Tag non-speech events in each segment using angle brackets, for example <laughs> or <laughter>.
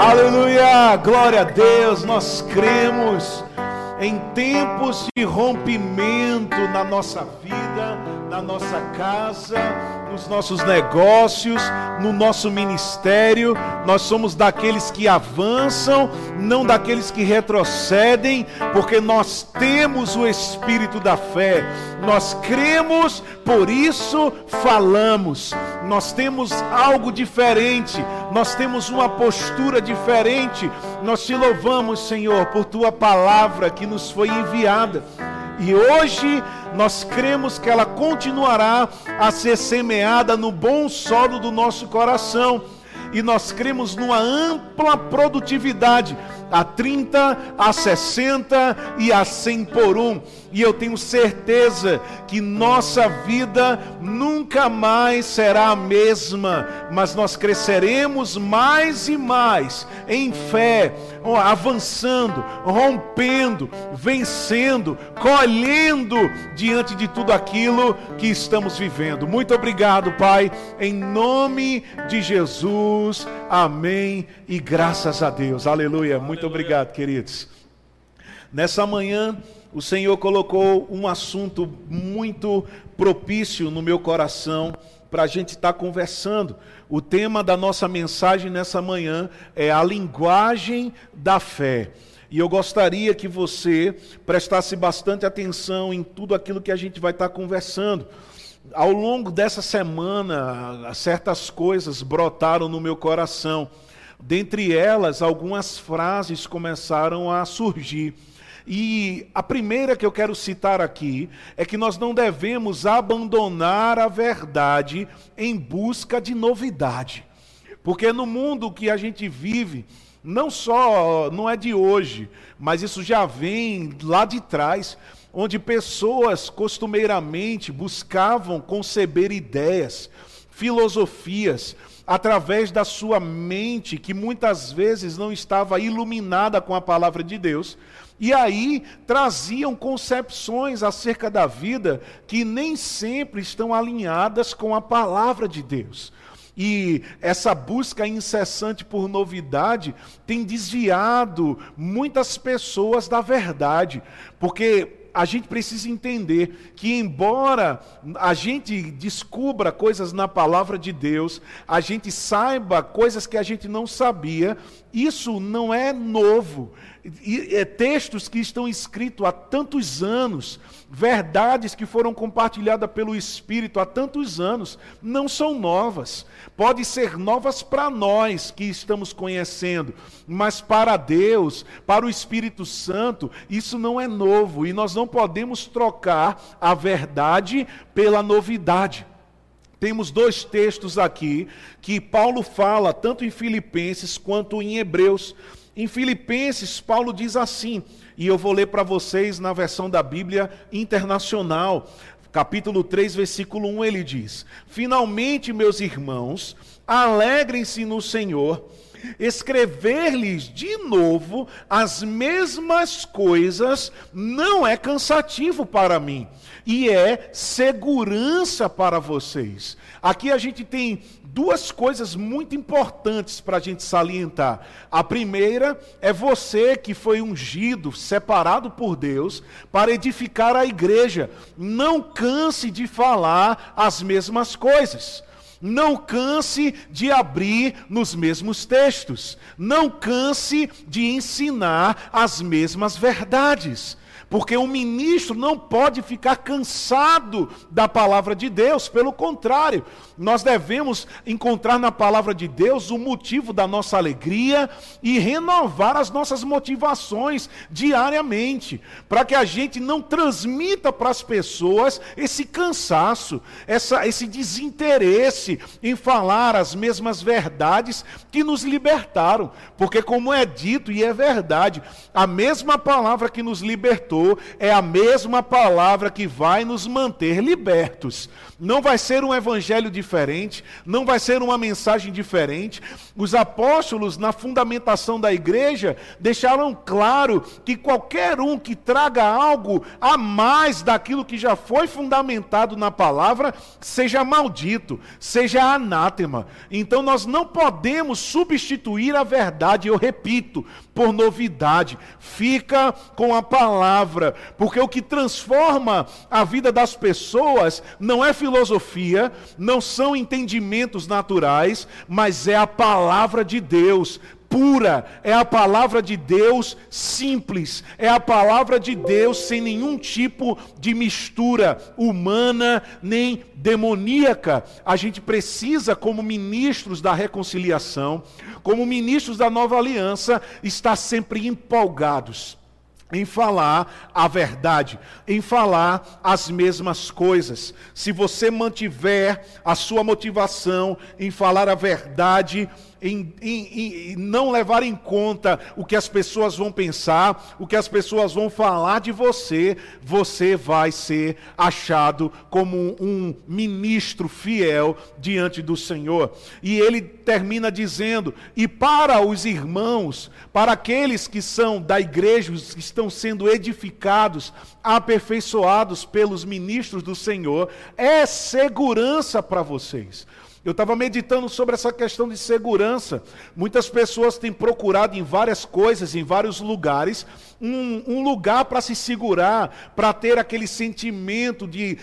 Aleluia! Glória a Deus, nós cremos em tempos de rompimento na nossa vida, na nossa casa, nos nossos negócios, no nosso ministério. Nós somos daqueles que avançam, não daqueles que retrocedem, porque nós temos o espírito da fé. Nós cremos, por isso falamos. Nós temos algo diferente, nós temos uma postura diferente. Nós te louvamos, Senhor, por tua palavra que nos foi enviada. E hoje nós cremos que ela continuará a ser semeada no bom solo do nosso coração. E nós cremos numa ampla produtividade a 30, a 60 e a 100 por um. E eu tenho certeza que nossa vida nunca mais será a mesma, mas nós cresceremos mais e mais em fé, avançando, rompendo, vencendo, colhendo diante de tudo aquilo que estamos vivendo. Muito obrigado, Pai, em nome de Jesus. Amém e graças a Deus. Aleluia. Muito obrigado, queridos. Nessa manhã, o Senhor colocou um assunto muito propício no meu coração para a gente estar tá conversando. O tema da nossa mensagem nessa manhã é a linguagem da fé. E eu gostaria que você prestasse bastante atenção em tudo aquilo que a gente vai estar tá conversando. Ao longo dessa semana, certas coisas brotaram no meu coração. Dentre elas, algumas frases começaram a surgir. E a primeira que eu quero citar aqui é que nós não devemos abandonar a verdade em busca de novidade. Porque no mundo que a gente vive, não só, não é de hoje, mas isso já vem lá de trás, onde pessoas costumeiramente buscavam conceber ideias, filosofias, através da sua mente, que muitas vezes não estava iluminada com a palavra de Deus, e aí traziam concepções acerca da vida que nem sempre estão alinhadas com a palavra de Deus. E essa busca incessante por novidade tem desviado muitas pessoas da verdade, porque a gente precisa entender que, embora a gente descubra coisas na palavra de Deus, a gente saiba coisas que a gente não sabia, isso não é novo. É, textos que estão escritos há tantos anos, verdades que foram compartilhadas pelo Espírito há tantos anos, não são novas. Pode ser novas para nós que estamos conhecendo, mas para Deus, para o Espírito Santo, isso não é novo e nós não podemos trocar a verdade pela novidade. Temos dois textos aqui que Paulo fala, tanto em Filipenses quanto em Hebreus. Em Filipenses, Paulo diz assim, e eu vou ler para vocês na versão da Bíblia internacional, capítulo 3, versículo 1, ele diz: Finalmente, meus irmãos, alegrem-se no Senhor. Escrever-lhes de novo as mesmas coisas não é cansativo para mim e é segurança para vocês. Aqui a gente tem duas coisas muito importantes para a gente salientar. A primeira é você que foi ungido, separado por Deus, para edificar a igreja. Não canse de falar as mesmas coisas. Não canse de abrir nos mesmos textos. Não canse de ensinar as mesmas verdades. Porque o ministro não pode ficar cansado da palavra de Deus, pelo contrário, nós devemos encontrar na palavra de Deus o motivo da nossa alegria e renovar as nossas motivações diariamente, para que a gente não transmita para as pessoas esse cansaço, essa, esse desinteresse em falar as mesmas verdades que nos libertaram, porque, como é dito e é verdade, a mesma palavra que nos libertou é a mesma palavra que vai nos manter libertos. Não vai ser um evangelho diferente, não vai ser uma mensagem diferente. Os apóstolos, na fundamentação da igreja, deixaram claro que qualquer um que traga algo a mais daquilo que já foi fundamentado na palavra, seja maldito, seja anátema. Então nós não podemos substituir a verdade, eu repito, por novidade. Fica com a palavra, porque o que transforma a vida das pessoas não é filosofia, não são entendimentos naturais, mas é a palavra de Deus pura, é a palavra de Deus simples, é a palavra de Deus sem nenhum tipo de mistura humana nem demoníaca. A gente precisa, como ministros da reconciliação, como ministros da nova aliança, estar sempre empolgados em falar a verdade, em falar as mesmas coisas. Se você mantiver a sua motivação em falar a verdade, em, em, em, não levar em conta o que as pessoas vão pensar, o que as pessoas vão falar de você, você vai ser achado como um ministro fiel diante do Senhor. E ele termina dizendo: e para os irmãos, para aqueles que são da igreja, que estão sendo edificados, aperfeiçoados pelos ministros do Senhor, é segurança para vocês. Eu estava meditando sobre essa questão de segurança. Muitas pessoas têm procurado em várias coisas, em vários lugares, um, um lugar para se segurar, para ter aquele sentimento de,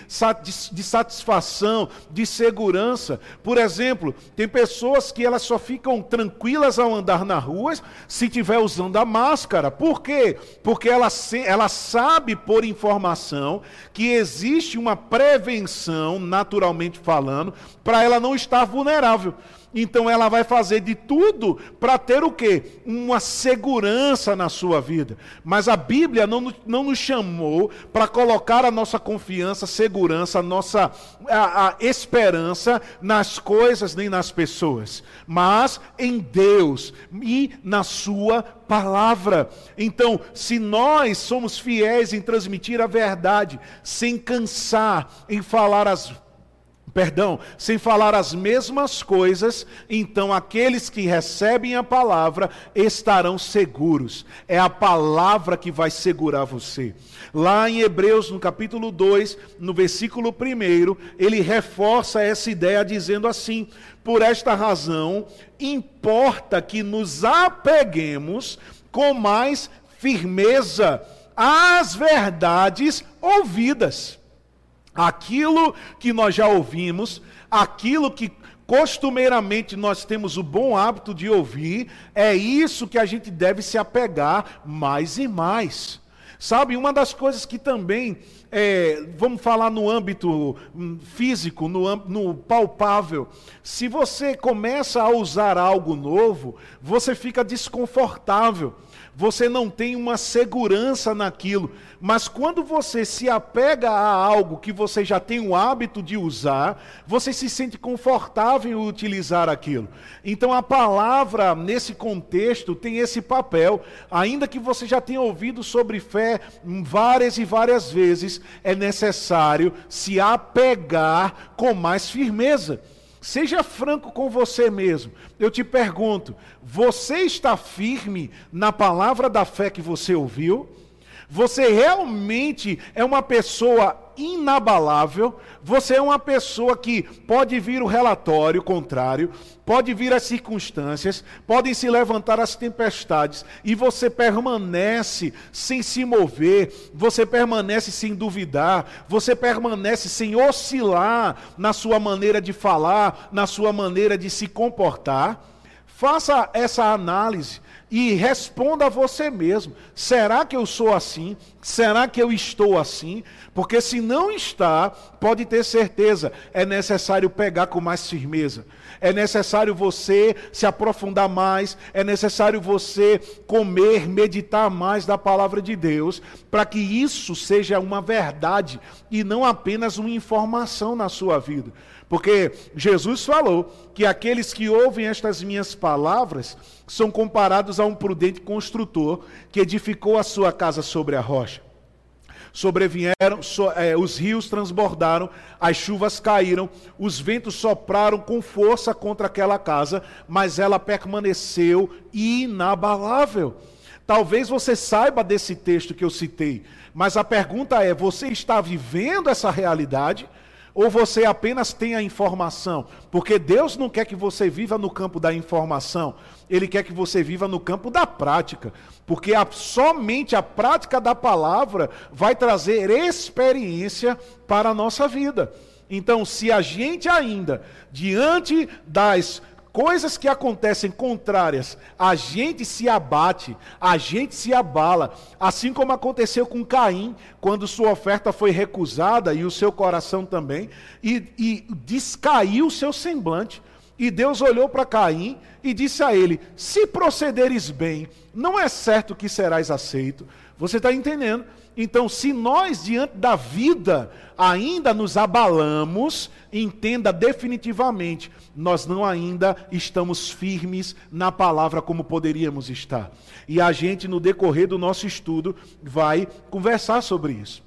de satisfação, de segurança. Por exemplo, tem pessoas que elas só ficam tranquilas ao andar na rua se tiver usando a máscara. Por quê? Porque ela, ela sabe por informação que existe uma prevenção, naturalmente falando, para ela não estar vulnerável. Então ela vai fazer de tudo para ter o quê? Uma segurança na sua vida. Mas a Bíblia não, não nos chamou para colocar a nossa confiança, segurança, a nossa a, a esperança nas coisas nem nas pessoas, mas em Deus e na sua palavra. Então, se nós somos fiéis em transmitir a verdade, sem cansar em falar as perdão, sem falar as mesmas coisas, então aqueles que recebem a palavra estarão seguros. É a palavra que vai segurar você. Lá em Hebreus, no capítulo 2, no versículo 1, ele reforça essa ideia dizendo assim: Por esta razão, importa que nos apeguemos com mais firmeza às verdades ouvidas Aquilo que nós já ouvimos, aquilo que costumeiramente nós temos o bom hábito de ouvir, é isso que a gente deve se apegar mais e mais. Sabe, uma das coisas que também, é, vamos falar no âmbito hum, físico, no, no palpável, se você começa a usar algo novo, você fica desconfortável você não tem uma segurança naquilo. Mas quando você se apega a algo que você já tem o hábito de usar, você se sente confortável em utilizar aquilo. Então a palavra, nesse contexto, tem esse papel. Ainda que você já tenha ouvido sobre fé várias e várias vezes, é necessário se apegar com mais firmeza. Seja franco com você mesmo. Eu te pergunto: você está firme na palavra da fé que você ouviu? Você realmente é uma pessoa inabalável, você é uma pessoa que pode vir o relatório contrário, pode vir as circunstâncias, podem se levantar as tempestades, e você permanece sem se mover, você permanece sem duvidar, você permanece sem oscilar na sua maneira de falar, na sua maneira de se comportar. Faça essa análise e responda a você mesmo: será que eu sou assim? Será que eu estou assim? Porque se não está, pode ter certeza, é necessário pegar com mais firmeza. É necessário você se aprofundar mais, é necessário você comer, meditar mais da palavra de Deus, para que isso seja uma verdade e não apenas uma informação na sua vida. Porque Jesus falou que aqueles que ouvem estas minhas palavras são comparados a um prudente construtor que edificou a sua casa sobre a rocha. Sobrevieram, so, é, os rios transbordaram, as chuvas caíram, os ventos sopraram com força contra aquela casa, mas ela permaneceu inabalável. Talvez você saiba desse texto que eu citei, mas a pergunta é: você está vivendo essa realidade? Ou você apenas tem a informação? Porque Deus não quer que você viva no campo da informação, Ele quer que você viva no campo da prática. Porque a, somente a prática da palavra vai trazer experiência para a nossa vida. Então, se a gente ainda, diante das coisas que acontecem contrárias, a gente se abate, a gente se abala, assim como aconteceu com Caim, quando sua oferta foi recusada e o seu coração também, e, e descaiu o seu semblante. E Deus olhou para Caim e disse a ele: Se procederes bem, não é certo que serás aceito. Você está entendendo? Então, se nós, diante da vida, ainda nos abalamos, entenda definitivamente, nós não ainda estamos firmes na palavra como poderíamos estar. E a gente, no decorrer do nosso estudo, vai conversar sobre isso.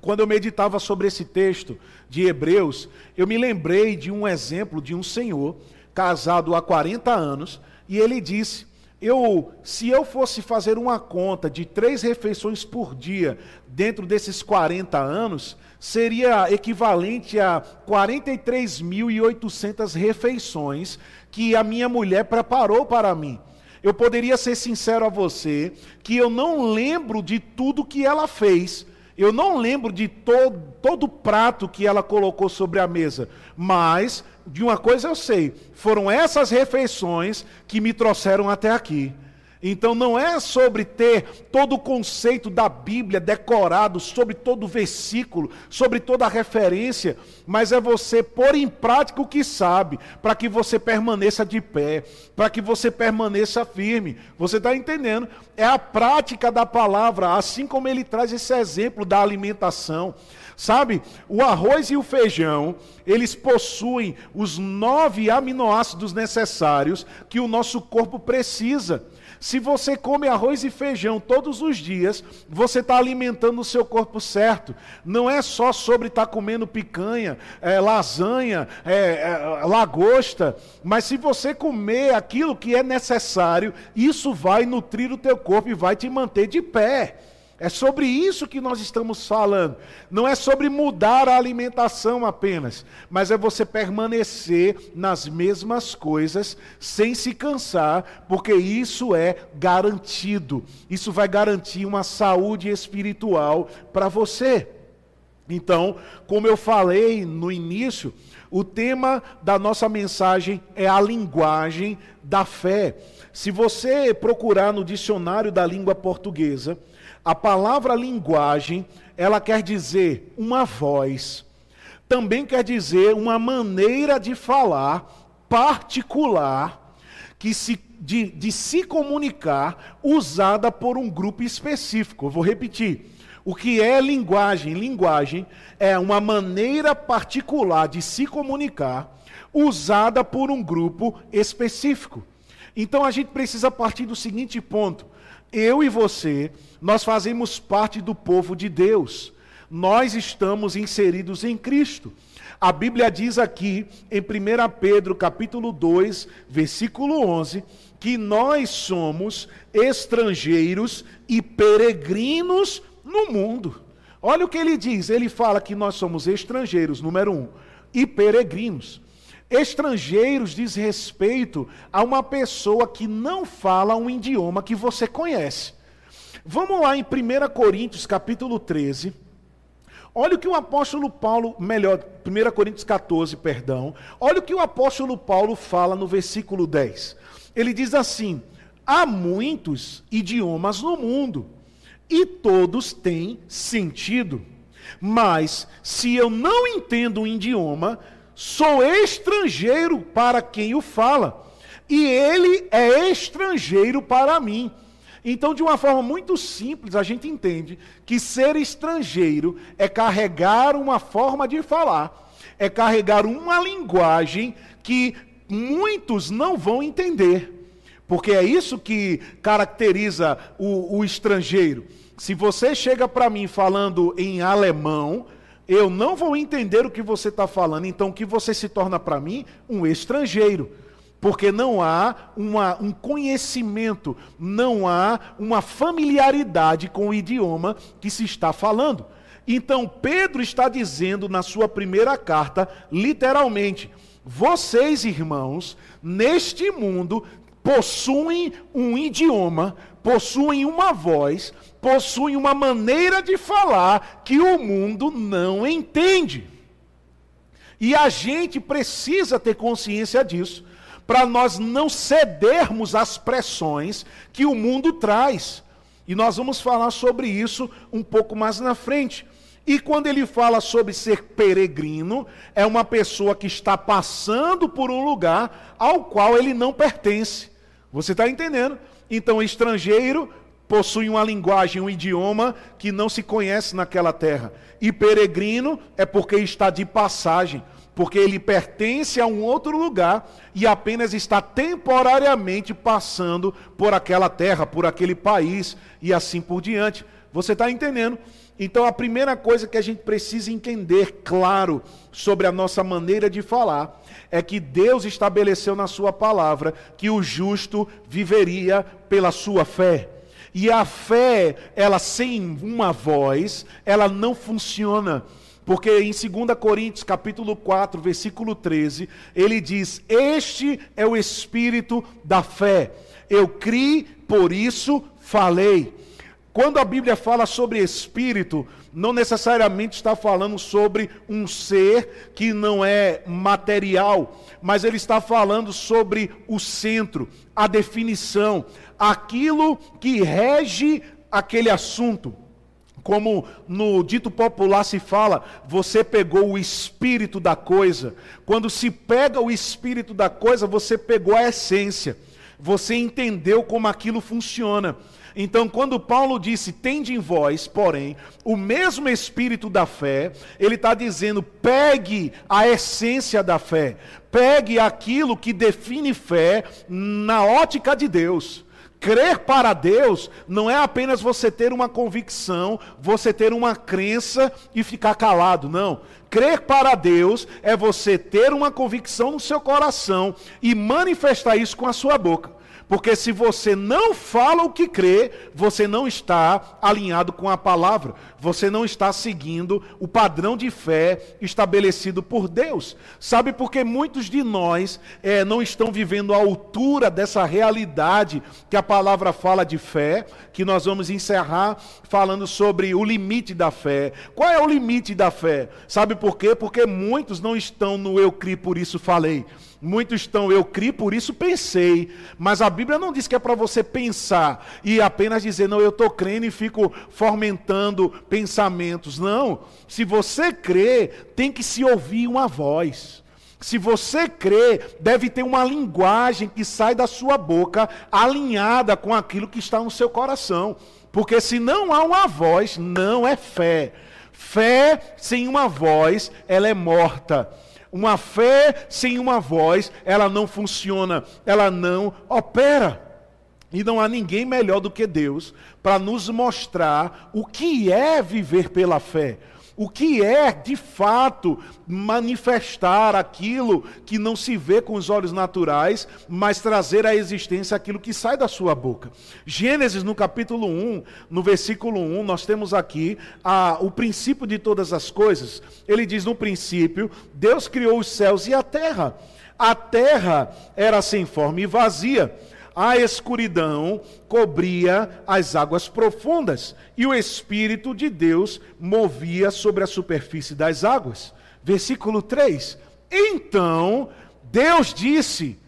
Quando eu meditava sobre esse texto de Hebreus, eu me lembrei de um exemplo de um senhor casado há 40 anos, e ele disse eu, se eu fosse fazer uma conta de três refeições por dia dentro desses 40 anos, seria equivalente a 43.800 refeições que a minha mulher preparou para mim. Eu poderia ser sincero a você que eu não lembro de tudo que ela fez, eu não lembro de todo, todo prato que ela colocou sobre a mesa, mas de uma coisa eu sei: foram essas refeições que me trouxeram até aqui. Então não é sobre ter todo o conceito da Bíblia decorado, sobre todo o versículo, sobre toda a referência, mas é você pôr em prática o que sabe, para que você permaneça de pé, para que você permaneça firme. Você está entendendo? É a prática da palavra, assim como ele traz esse exemplo da alimentação. Sabe, o arroz e o feijão, eles possuem os nove aminoácidos necessários que o nosso corpo precisa. Se você come arroz e feijão todos os dias, você está alimentando o seu corpo certo. Não é só sobre estar tá comendo picanha, é, lasanha, é, é, lagosta, mas se você comer aquilo que é necessário, isso vai nutrir o teu corpo e vai te manter de pé. É sobre isso que nós estamos falando. Não é sobre mudar a alimentação apenas, mas é você permanecer nas mesmas coisas sem se cansar, porque isso é garantido. Isso vai garantir uma saúde espiritual para você. Então, como eu falei no início, o tema da nossa mensagem é a linguagem da fé. Se você procurar no dicionário da língua portuguesa, a palavra linguagem, ela quer dizer uma voz, também quer dizer uma maneira de falar particular, que se, de, de se comunicar, usada por um grupo específico. Eu vou repetir. O que é linguagem? Linguagem é uma maneira particular de se comunicar, usada por um grupo específico. Então a gente precisa partir do seguinte ponto: eu e você, nós fazemos parte do povo de Deus. Nós estamos inseridos em Cristo. A Bíblia diz aqui em 1 Pedro, capítulo 2, versículo 11, que nós somos estrangeiros e peregrinos no mundo. Olha o que ele diz, ele fala que nós somos estrangeiros, número um, e peregrinos. Estrangeiros diz respeito a uma pessoa que não fala um idioma que você conhece. Vamos lá em 1 Coríntios, capítulo 13. Olha o que o apóstolo Paulo, melhor, 1 Coríntios 14, perdão. Olha o que o apóstolo Paulo fala no versículo 10. Ele diz assim: Há muitos idiomas no mundo, e todos têm sentido. Mas se eu não entendo um idioma, sou estrangeiro para quem o fala, e ele é estrangeiro para mim. Então, de uma forma muito simples, a gente entende que ser estrangeiro é carregar uma forma de falar, é carregar uma linguagem que muitos não vão entender. Porque é isso que caracteriza o, o estrangeiro. Se você chega para mim falando em alemão, eu não vou entender o que você está falando. Então, que você se torna para mim? Um estrangeiro. Porque não há uma, um conhecimento, não há uma familiaridade com o idioma que se está falando. Então, Pedro está dizendo na sua primeira carta, literalmente: vocês, irmãos, neste mundo possuem um idioma, possuem uma voz, possuem uma maneira de falar que o mundo não entende. E a gente precisa ter consciência disso, para nós não cedermos às pressões que o mundo traz. E nós vamos falar sobre isso um pouco mais na frente. E quando ele fala sobre ser peregrino, é uma pessoa que está passando por um lugar ao qual ele não pertence. Você está entendendo? Então, estrangeiro possui uma linguagem, um idioma que não se conhece naquela terra. E peregrino é porque está de passagem, porque ele pertence a um outro lugar e apenas está temporariamente passando por aquela terra, por aquele país e assim por diante. Você está entendendo? Então, a primeira coisa que a gente precisa entender, claro, sobre a nossa maneira de falar, é que Deus estabeleceu na Sua palavra que o justo viveria pela sua fé. E a fé, ela sem uma voz, ela não funciona. Porque em 2 Coríntios, capítulo 4, versículo 13, ele diz: Este é o espírito da fé. Eu criei, por isso falei. Quando a Bíblia fala sobre espírito, não necessariamente está falando sobre um ser que não é material, mas ele está falando sobre o centro, a definição, aquilo que rege aquele assunto. Como no dito popular se fala, você pegou o espírito da coisa. Quando se pega o espírito da coisa, você pegou a essência. Você entendeu como aquilo funciona. Então, quando Paulo disse, tende em vós, porém, o mesmo espírito da fé, ele está dizendo, pegue a essência da fé, pegue aquilo que define fé na ótica de Deus. Crer para Deus não é apenas você ter uma convicção, você ter uma crença e ficar calado, não. Crer para Deus é você ter uma convicção no seu coração e manifestar isso com a sua boca. Porque se você não fala o que crê, você não está alinhado com a palavra, você não está seguindo o padrão de fé estabelecido por Deus. Sabe por que muitos de nós é, não estão vivendo a altura dessa realidade que a palavra fala de fé, que nós vamos encerrar falando sobre o limite da fé. Qual é o limite da fé? Sabe por quê? Porque muitos não estão no eu criei, por isso falei. Muitos estão, eu criei, por isso pensei. Mas a Bíblia não diz que é para você pensar e apenas dizer, não, eu estou crendo e fico fomentando pensamentos. Não. Se você crê, tem que se ouvir uma voz. Se você crê, deve ter uma linguagem que sai da sua boca alinhada com aquilo que está no seu coração. Porque se não há uma voz, não é fé. Fé sem uma voz, ela é morta. Uma fé sem uma voz, ela não funciona, ela não opera. E não há ninguém melhor do que Deus para nos mostrar o que é viver pela fé. O que é, de fato, manifestar aquilo que não se vê com os olhos naturais, mas trazer à existência aquilo que sai da sua boca. Gênesis, no capítulo 1, no versículo 1, nós temos aqui a, o princípio de todas as coisas. Ele diz: No princípio, Deus criou os céus e a terra. A terra era sem forma e vazia a escuridão cobria as águas profundas, e o Espírito de Deus movia sobre a superfície das águas. Versículo 3: Então Deus disse: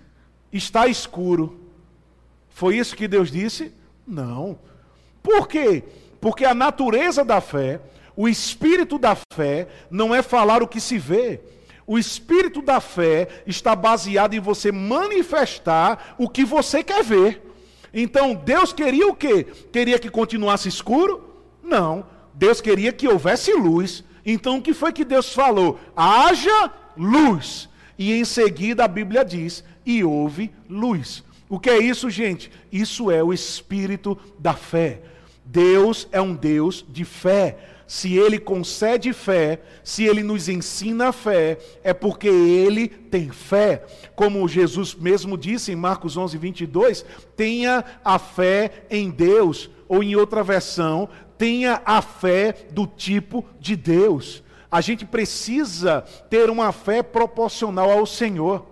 Está escuro. Foi isso que Deus disse? Não. Por quê? Porque a natureza da fé, o espírito da fé, não é falar o que se vê, o espírito da fé está baseado em você manifestar o que você quer ver. Então, Deus queria o quê? Queria que continuasse escuro? Não. Deus queria que houvesse luz. Então, o que foi que Deus falou? Haja luz. E em seguida a Bíblia diz: e houve luz. O que é isso, gente? Isso é o espírito da fé. Deus é um Deus de fé. Se ele concede fé, se ele nos ensina a fé, é porque ele tem fé. Como Jesus mesmo disse em Marcos 11, 22, tenha a fé em Deus. Ou em outra versão, tenha a fé do tipo de Deus. A gente precisa ter uma fé proporcional ao Senhor.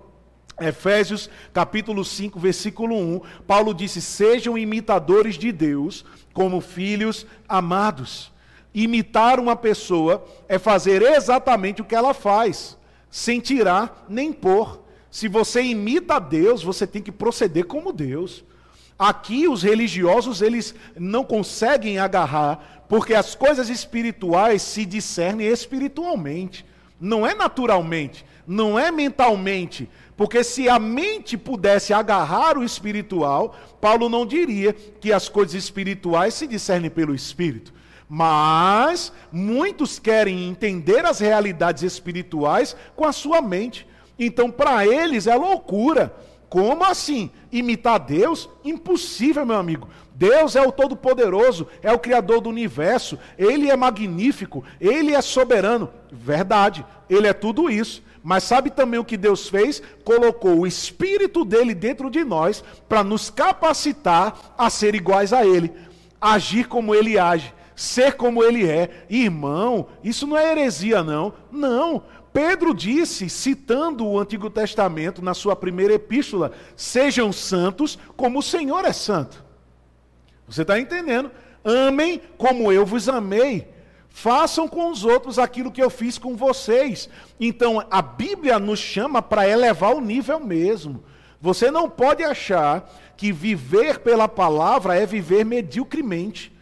Efésios capítulo 5, versículo 1, Paulo disse: Sejam imitadores de Deus como filhos amados. Imitar uma pessoa é fazer exatamente o que ela faz, sem tirar nem pôr. Se você imita Deus, você tem que proceder como Deus. Aqui os religiosos eles não conseguem agarrar, porque as coisas espirituais se discernem espiritualmente, não é naturalmente, não é mentalmente. Porque se a mente pudesse agarrar o espiritual, Paulo não diria que as coisas espirituais se discernem pelo espírito. Mas muitos querem entender as realidades espirituais com a sua mente. Então, para eles é loucura. Como assim? Imitar Deus? Impossível, meu amigo. Deus é o Todo-Poderoso, é o Criador do universo, Ele é magnífico, Ele é soberano. Verdade, Ele é tudo isso. Mas sabe também o que Deus fez? Colocou o Espírito dele dentro de nós para nos capacitar a ser iguais a Ele, agir como Ele age ser como ele é. Irmão, isso não é heresia, não. Não. Pedro disse, citando o Antigo Testamento na sua primeira epístola: Sejam santos como o Senhor é santo. Você está entendendo? Amem como eu vos amei. Façam com os outros aquilo que eu fiz com vocês. Então, a Bíblia nos chama para elevar o nível mesmo. Você não pode achar que viver pela palavra é viver mediocremente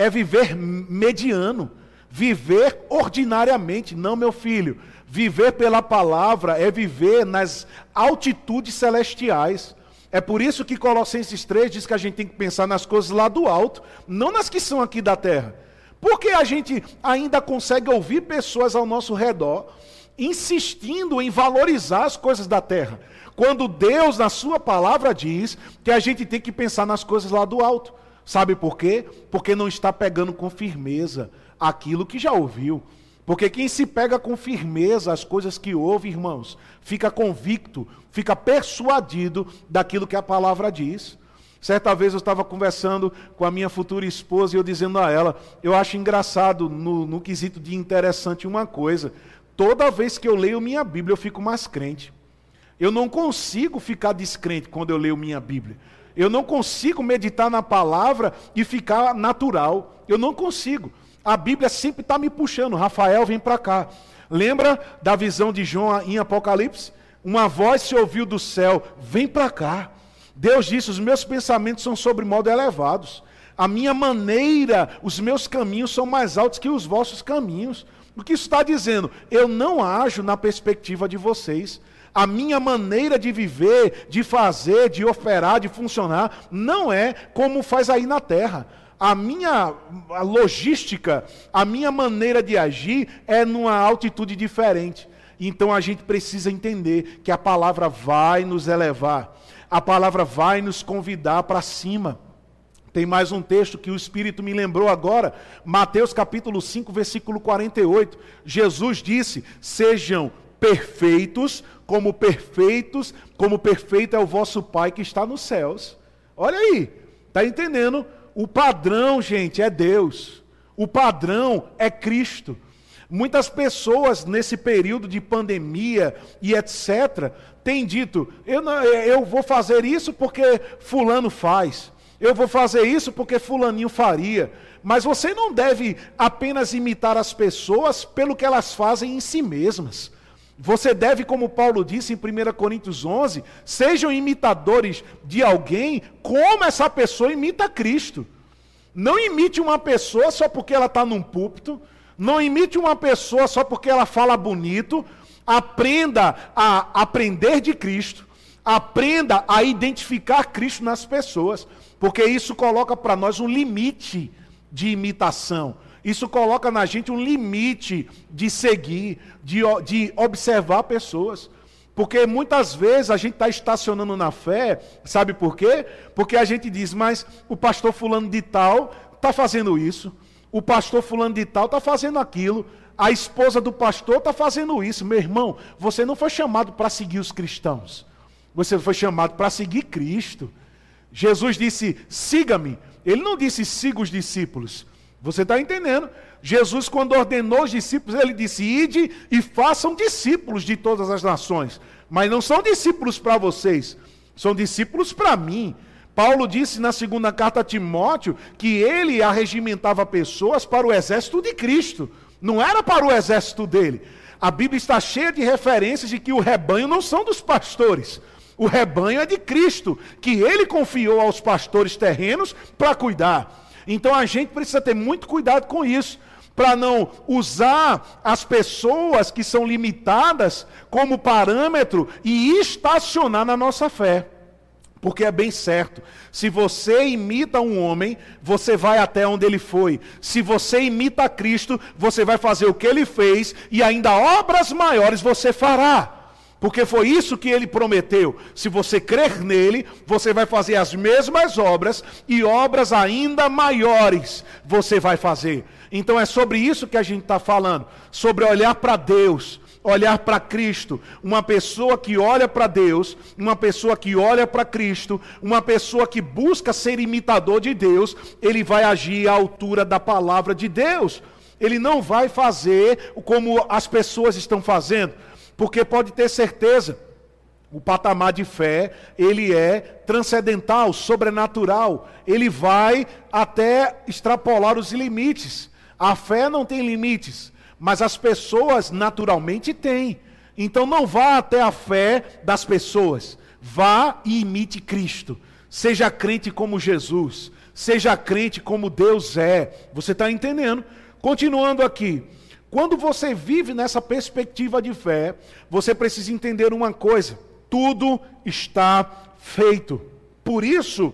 é viver mediano, viver ordinariamente. Não, meu filho. Viver pela palavra é viver nas altitudes celestiais. É por isso que Colossenses 3 diz que a gente tem que pensar nas coisas lá do alto, não nas que são aqui da terra. Porque a gente ainda consegue ouvir pessoas ao nosso redor insistindo em valorizar as coisas da terra, quando Deus, na Sua palavra, diz que a gente tem que pensar nas coisas lá do alto. Sabe por quê? Porque não está pegando com firmeza aquilo que já ouviu. Porque quem se pega com firmeza as coisas que ouve, irmãos, fica convicto, fica persuadido daquilo que a palavra diz. Certa vez eu estava conversando com a minha futura esposa e eu dizendo a ela, eu acho engraçado no, no quesito de interessante uma coisa. Toda vez que eu leio minha Bíblia, eu fico mais crente. Eu não consigo ficar descrente quando eu leio minha Bíblia. Eu não consigo meditar na palavra e ficar natural. Eu não consigo. A Bíblia sempre está me puxando. Rafael, vem para cá. Lembra da visão de João em Apocalipse? Uma voz se ouviu do céu: vem para cá. Deus disse: os meus pensamentos são sobre modo elevados. A minha maneira, os meus caminhos são mais altos que os vossos caminhos. O que isso está dizendo? Eu não ajo na perspectiva de vocês. A minha maneira de viver, de fazer, de operar, de funcionar, não é como faz aí na terra. A minha logística, a minha maneira de agir é numa altitude diferente. Então a gente precisa entender que a palavra vai nos elevar, a palavra vai nos convidar para cima. Tem mais um texto que o Espírito me lembrou agora, Mateus capítulo 5, versículo 48. Jesus disse: Sejam perfeitos, como perfeitos, como perfeito é o vosso Pai que está nos céus. Olha aí, está entendendo? O padrão, gente, é Deus. O padrão é Cristo. Muitas pessoas nesse período de pandemia e etc. têm dito: eu, não, eu vou fazer isso porque Fulano faz. Eu vou fazer isso porque Fulaninho faria. Mas você não deve apenas imitar as pessoas pelo que elas fazem em si mesmas. Você deve, como Paulo disse em 1 Coríntios 11, sejam imitadores de alguém como essa pessoa imita Cristo. Não imite uma pessoa só porque ela está num púlpito, não imite uma pessoa só porque ela fala bonito. Aprenda a aprender de Cristo, aprenda a identificar Cristo nas pessoas, porque isso coloca para nós um limite de imitação. Isso coloca na gente um limite de seguir, de, de observar pessoas. Porque muitas vezes a gente está estacionando na fé, sabe por quê? Porque a gente diz, mas o pastor fulano de tal está fazendo isso, o pastor fulano de tal está fazendo aquilo, a esposa do pastor está fazendo isso. Meu irmão, você não foi chamado para seguir os cristãos, você foi chamado para seguir Cristo. Jesus disse: siga-me. Ele não disse siga os discípulos. Você está entendendo? Jesus, quando ordenou os discípulos, ele disse: ide e façam discípulos de todas as nações. Mas não são discípulos para vocês, são discípulos para mim. Paulo disse na segunda carta a Timóteo que ele arregimentava pessoas para o exército de Cristo, não era para o exército dele. A Bíblia está cheia de referências de que o rebanho não são dos pastores. O rebanho é de Cristo, que ele confiou aos pastores terrenos para cuidar. Então a gente precisa ter muito cuidado com isso, para não usar as pessoas que são limitadas como parâmetro e estacionar na nossa fé. Porque é bem certo, se você imita um homem, você vai até onde ele foi. Se você imita Cristo, você vai fazer o que ele fez e ainda obras maiores você fará. Porque foi isso que ele prometeu. Se você crer nele, você vai fazer as mesmas obras e obras ainda maiores você vai fazer. Então é sobre isso que a gente está falando, sobre olhar para Deus, olhar para Cristo. Uma pessoa que olha para Deus, uma pessoa que olha para Cristo, uma pessoa que busca ser imitador de Deus, ele vai agir à altura da palavra de Deus. Ele não vai fazer como as pessoas estão fazendo. Porque pode ter certeza, o patamar de fé, ele é transcendental, sobrenatural. Ele vai até extrapolar os limites. A fé não tem limites, mas as pessoas naturalmente têm. Então não vá até a fé das pessoas. Vá e imite Cristo. Seja crente como Jesus. Seja crente como Deus é. Você está entendendo? Continuando aqui. Quando você vive nessa perspectiva de fé, você precisa entender uma coisa: tudo está feito. Por isso,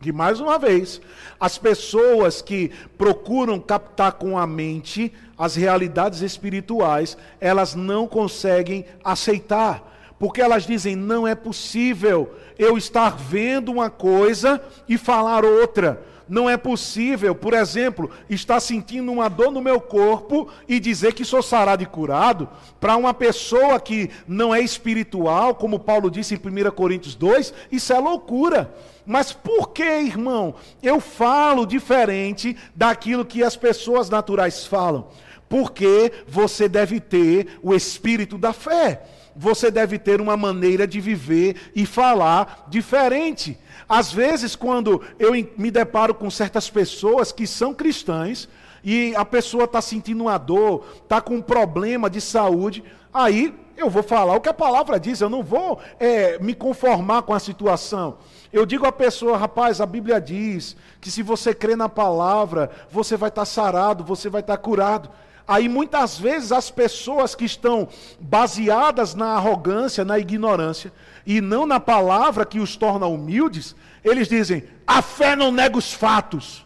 que mais uma vez, as pessoas que procuram captar com a mente as realidades espirituais, elas não conseguem aceitar, porque elas dizem: não é possível eu estar vendo uma coisa e falar outra. Não é possível, por exemplo, estar sentindo uma dor no meu corpo e dizer que sou sarado e curado, para uma pessoa que não é espiritual, como Paulo disse em 1 Coríntios 2, isso é loucura. Mas por que, irmão, eu falo diferente daquilo que as pessoas naturais falam? Porque você deve ter o espírito da fé. Você deve ter uma maneira de viver e falar diferente. Às vezes, quando eu me deparo com certas pessoas que são cristãs, e a pessoa está sentindo uma dor, está com um problema de saúde, aí eu vou falar o que a palavra diz, eu não vou é, me conformar com a situação. Eu digo à pessoa, rapaz, a Bíblia diz que se você crê na palavra, você vai estar tá sarado, você vai estar tá curado. Aí muitas vezes as pessoas que estão baseadas na arrogância, na ignorância, e não na palavra que os torna humildes, eles dizem: a fé não nega os fatos,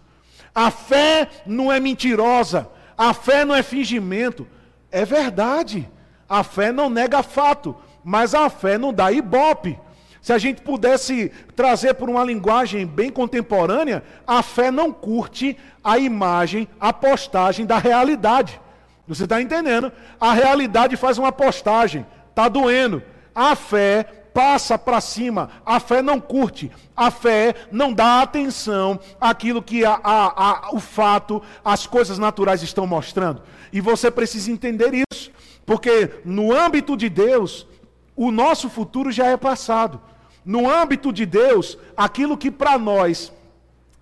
a fé não é mentirosa, a fé não é fingimento. É verdade, a fé não nega fato, mas a fé não dá ibope. Se a gente pudesse trazer por uma linguagem bem contemporânea, a fé não curte a imagem, a postagem da realidade. Você está entendendo? A realidade faz uma postagem, está doendo. A fé passa para cima, a fé não curte, a fé não dá atenção àquilo que a, a, a, o fato, as coisas naturais estão mostrando. E você precisa entender isso, porque no âmbito de Deus, o nosso futuro já é passado. No âmbito de Deus, aquilo que para nós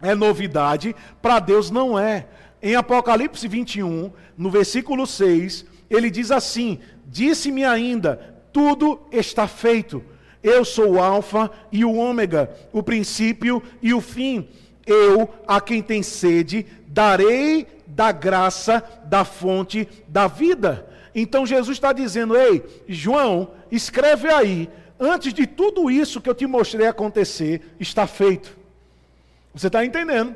é novidade, para Deus não é. Em Apocalipse 21, no versículo 6, ele diz assim: Disse-me ainda, tudo está feito. Eu sou o Alfa e o Ômega, o princípio e o fim. Eu, a quem tem sede, darei da graça da fonte da vida. Então Jesus está dizendo: Ei, João, escreve aí, antes de tudo isso que eu te mostrei acontecer, está feito. Você está entendendo?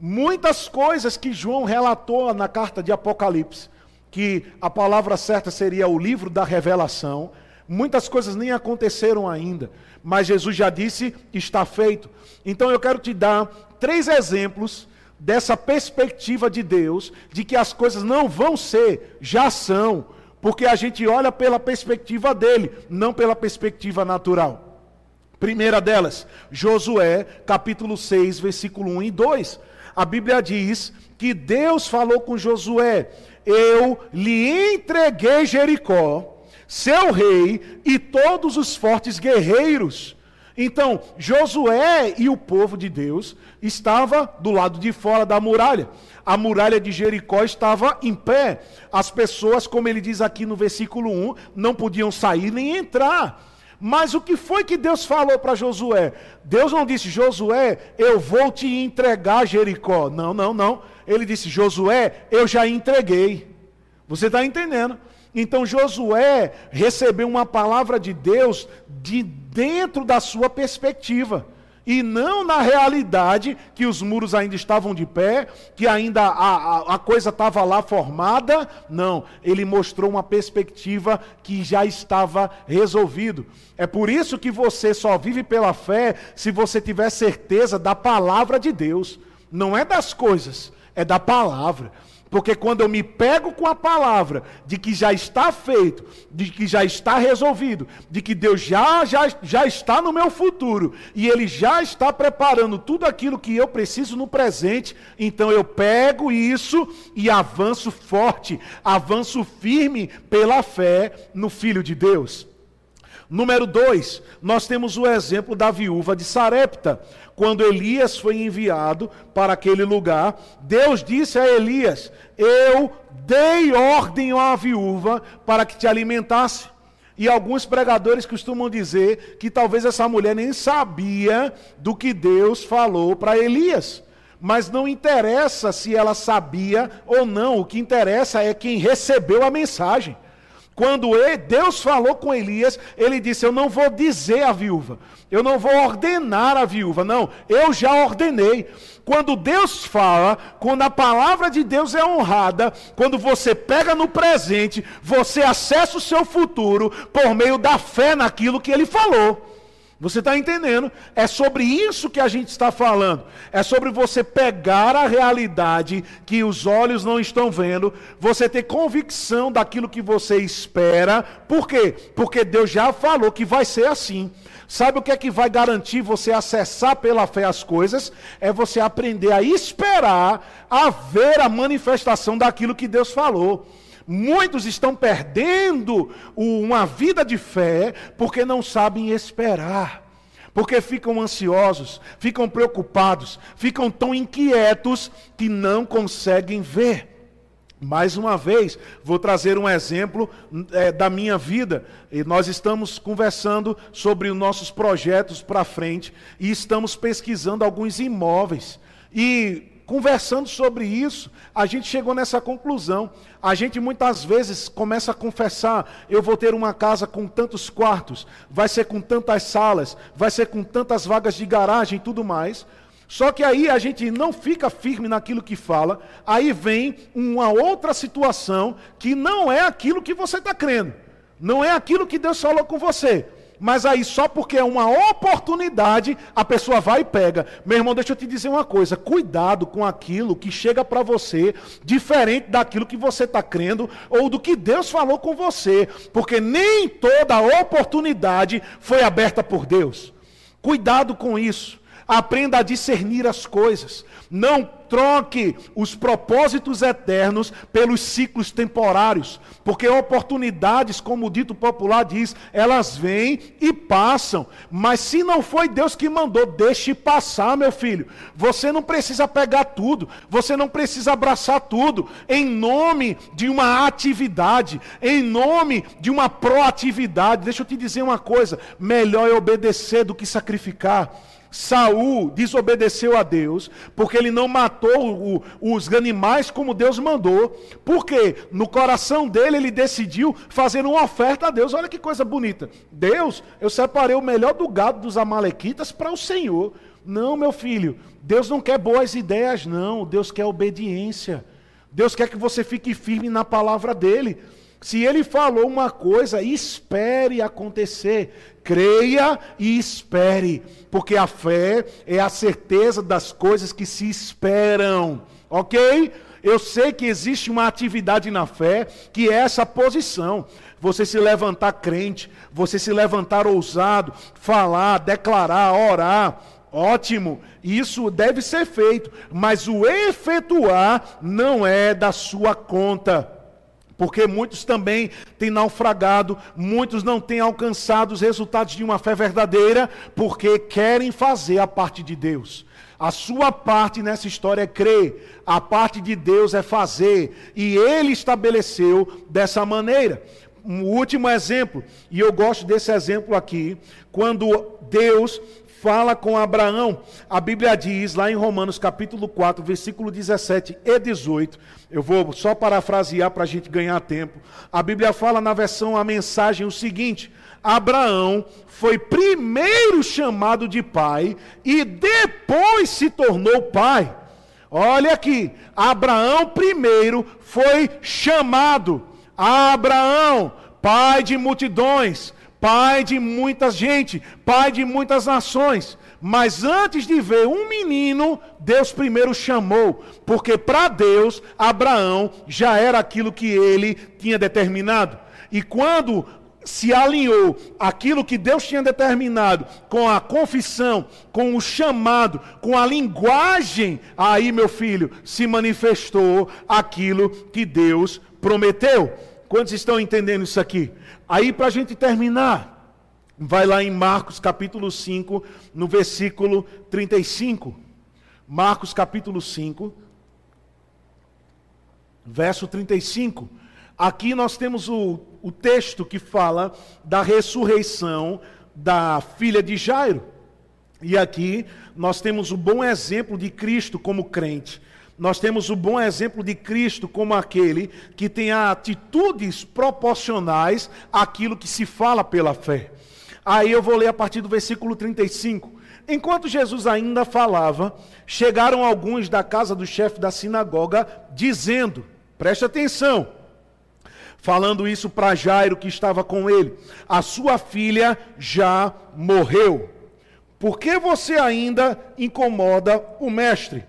Muitas coisas que João relatou na carta de Apocalipse, que a palavra certa seria o livro da revelação, Muitas coisas nem aconteceram ainda, mas Jesus já disse: está feito. Então eu quero te dar três exemplos dessa perspectiva de Deus, de que as coisas não vão ser, já são, porque a gente olha pela perspectiva dele, não pela perspectiva natural. Primeira delas, Josué, capítulo 6, versículo 1 e 2. A Bíblia diz que Deus falou com Josué: Eu lhe entreguei Jericó, seu rei e todos os fortes guerreiros. Então, Josué e o povo de Deus estava do lado de fora da muralha. A muralha de Jericó estava em pé. As pessoas, como ele diz aqui no versículo 1, não podiam sair nem entrar. Mas o que foi que Deus falou para Josué? Deus não disse, Josué, eu vou te entregar Jericó. Não, não, não. Ele disse, Josué, eu já entreguei. Você está entendendo? Então Josué recebeu uma palavra de Deus de dentro da sua perspectiva e não na realidade que os muros ainda estavam de pé, que ainda a, a, a coisa estava lá formada. Não, ele mostrou uma perspectiva que já estava resolvido. É por isso que você só vive pela fé se você tiver certeza da palavra de Deus. Não é das coisas, é da palavra. Porque quando eu me pego com a palavra de que já está feito, de que já está resolvido, de que Deus já, já, já está no meu futuro e Ele já está preparando tudo aquilo que eu preciso no presente, então eu pego isso e avanço forte, avanço firme pela fé no Filho de Deus. Número dois, nós temos o exemplo da viúva de Sarepta. Quando Elias foi enviado para aquele lugar, Deus disse a Elias: Eu dei ordem à viúva para que te alimentasse. E alguns pregadores costumam dizer que talvez essa mulher nem sabia do que Deus falou para Elias. Mas não interessa se ela sabia ou não, o que interessa é quem recebeu a mensagem. Quando Deus falou com Elias, ele disse: Eu não vou dizer à viúva, eu não vou ordenar a viúva, não, eu já ordenei. Quando Deus fala, quando a palavra de Deus é honrada, quando você pega no presente, você acessa o seu futuro por meio da fé naquilo que ele falou. Você está entendendo? É sobre isso que a gente está falando. É sobre você pegar a realidade que os olhos não estão vendo, você ter convicção daquilo que você espera. Por quê? Porque Deus já falou que vai ser assim. Sabe o que é que vai garantir você acessar pela fé as coisas? É você aprender a esperar, a ver a manifestação daquilo que Deus falou. Muitos estão perdendo uma vida de fé porque não sabem esperar. Porque ficam ansiosos, ficam preocupados, ficam tão inquietos que não conseguem ver. Mais uma vez, vou trazer um exemplo é, da minha vida. E nós estamos conversando sobre os nossos projetos para frente e estamos pesquisando alguns imóveis. E conversando sobre isso, a gente chegou nessa conclusão. A gente muitas vezes começa a confessar: eu vou ter uma casa com tantos quartos, vai ser com tantas salas, vai ser com tantas vagas de garagem e tudo mais. Só que aí a gente não fica firme naquilo que fala, aí vem uma outra situação que não é aquilo que você está crendo, não é aquilo que Deus falou com você. Mas aí, só porque é uma oportunidade, a pessoa vai e pega. Meu irmão, deixa eu te dizer uma coisa: cuidado com aquilo que chega para você, diferente daquilo que você está crendo, ou do que Deus falou com você, porque nem toda oportunidade foi aberta por Deus. Cuidado com isso. Aprenda a discernir as coisas. Não troque os propósitos eternos pelos ciclos temporários, porque oportunidades, como o dito popular diz, elas vêm e passam. Mas se não foi Deus que mandou, deixe passar, meu filho. Você não precisa pegar tudo, você não precisa abraçar tudo, em nome de uma atividade, em nome de uma proatividade. Deixa eu te dizer uma coisa: melhor é obedecer do que sacrificar. Saul desobedeceu a Deus, porque ele não matou o, os animais como Deus mandou. Porque no coração dele ele decidiu fazer uma oferta a Deus. Olha que coisa bonita. Deus, eu separei o melhor do gado dos amalequitas para o Senhor. Não, meu filho, Deus não quer boas ideias, não. Deus quer obediência. Deus quer que você fique firme na palavra dele. Se ele falou uma coisa, espere acontecer. Creia e espere, porque a fé é a certeza das coisas que se esperam. OK? Eu sei que existe uma atividade na fé que é essa posição. Você se levantar crente, você se levantar ousado, falar, declarar, orar. Ótimo, isso deve ser feito, mas o efetuar não é da sua conta. Porque muitos também têm naufragado, muitos não têm alcançado os resultados de uma fé verdadeira, porque querem fazer a parte de Deus. A sua parte nessa história é crer, a parte de Deus é fazer, e Ele estabeleceu dessa maneira. Um último exemplo, e eu gosto desse exemplo aqui, quando Deus fala com Abraão. A Bíblia diz lá em Romanos capítulo 4, versículo 17 e 18. Eu vou só parafrasear para a gente ganhar tempo. A Bíblia fala na versão a mensagem o seguinte: Abraão foi primeiro chamado de pai e depois se tornou pai. Olha aqui, Abraão primeiro foi chamado. Abraão, pai de multidões pai de muita gente, pai de muitas nações. Mas antes de ver um menino, Deus primeiro chamou, porque para Deus, Abraão já era aquilo que ele tinha determinado. E quando se alinhou aquilo que Deus tinha determinado com a confissão, com o chamado, com a linguagem, aí, meu filho, se manifestou aquilo que Deus prometeu. Quantos estão entendendo isso aqui? Aí, para a gente terminar, vai lá em Marcos capítulo 5, no versículo 35. Marcos capítulo 5, verso 35. Aqui nós temos o, o texto que fala da ressurreição da filha de Jairo. E aqui nós temos o bom exemplo de Cristo como crente nós temos o bom exemplo de Cristo como aquele que tem atitudes proporcionais àquilo que se fala pela fé. Aí eu vou ler a partir do versículo 35. Enquanto Jesus ainda falava, chegaram alguns da casa do chefe da sinagoga, dizendo: preste atenção, falando isso para Jairo que estava com ele: a sua filha já morreu. Por que você ainda incomoda o mestre?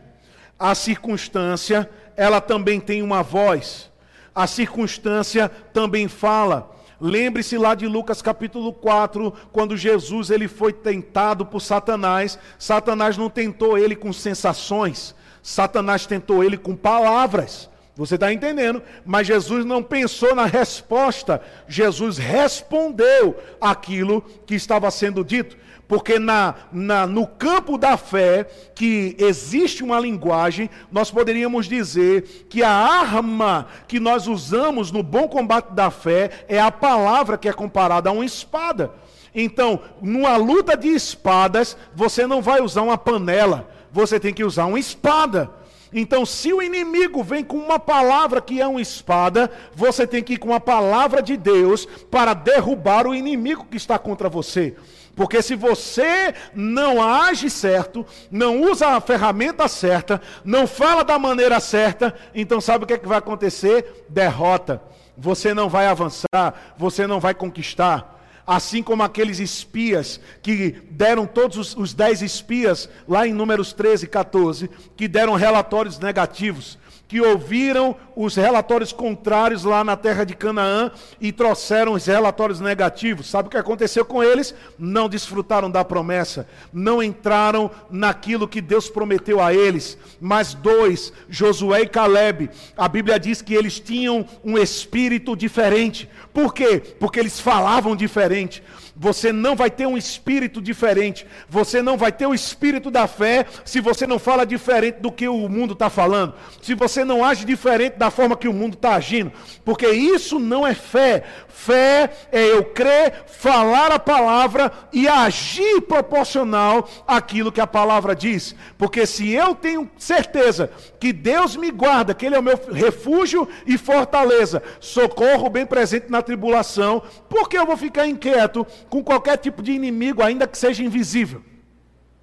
A circunstância, ela também tem uma voz. A circunstância também fala. Lembre-se lá de Lucas capítulo 4, quando Jesus ele foi tentado por Satanás. Satanás não tentou ele com sensações, Satanás tentou ele com palavras. Você está entendendo? Mas Jesus não pensou na resposta, Jesus respondeu aquilo que estava sendo dito. Porque na, na, no campo da fé, que existe uma linguagem, nós poderíamos dizer que a arma que nós usamos no bom combate da fé é a palavra que é comparada a uma espada. Então, numa luta de espadas, você não vai usar uma panela, você tem que usar uma espada. Então, se o inimigo vem com uma palavra que é uma espada, você tem que ir com a palavra de Deus para derrubar o inimigo que está contra você. Porque se você não age certo, não usa a ferramenta certa, não fala da maneira certa, então sabe o que, é que vai acontecer? Derrota. Você não vai avançar, você não vai conquistar. Assim como aqueles espias que deram todos os, os dez espias, lá em Números 13 e 14, que deram relatórios negativos que ouviram os relatórios contrários lá na terra de Canaã e trouxeram os relatórios negativos. Sabe o que aconteceu com eles? Não desfrutaram da promessa, não entraram naquilo que Deus prometeu a eles. Mas dois, Josué e Caleb, a Bíblia diz que eles tinham um espírito diferente. Por quê? Porque eles falavam diferente. Você não vai ter um espírito diferente. Você não vai ter o espírito da fé se você não fala diferente do que o mundo está falando. Se você não age diferente da forma que o mundo está agindo. Porque isso não é fé. Fé é eu crer, falar a palavra e agir proporcional àquilo que a palavra diz. Porque se eu tenho certeza que Deus me guarda, que Ele é o meu refúgio e fortaleza, socorro bem presente na tribulação, por que eu vou ficar inquieto com qualquer tipo de inimigo, ainda que seja invisível.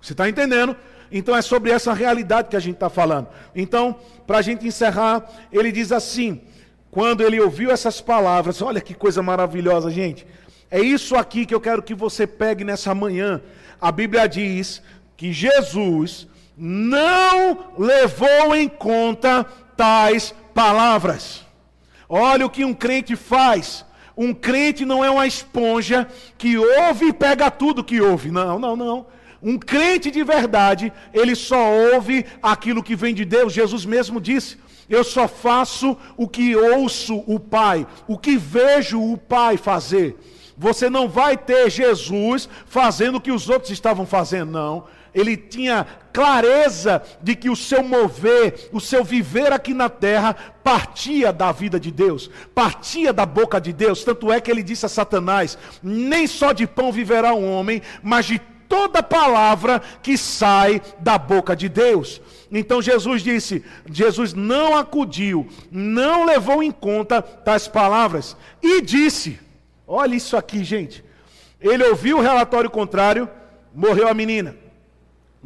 Você está entendendo? Então é sobre essa realidade que a gente está falando. Então, para a gente encerrar, ele diz assim: quando ele ouviu essas palavras, olha que coisa maravilhosa, gente. É isso aqui que eu quero que você pegue nessa manhã. A Bíblia diz que Jesus não levou em conta tais palavras. Olha o que um crente faz. Um crente não é uma esponja que ouve e pega tudo que ouve. Não, não, não. Um crente de verdade, ele só ouve aquilo que vem de Deus. Jesus mesmo disse: Eu só faço o que ouço o Pai, o que vejo o Pai fazer. Você não vai ter Jesus fazendo o que os outros estavam fazendo, não. Ele tinha clareza de que o seu mover, o seu viver aqui na terra, partia da vida de Deus, partia da boca de Deus. Tanto é que ele disse a Satanás: Nem só de pão viverá um homem, mas de toda palavra que sai da boca de Deus. Então Jesus disse: Jesus não acudiu, não levou em conta tais palavras e disse: Olha isso aqui, gente. Ele ouviu o relatório contrário, morreu a menina.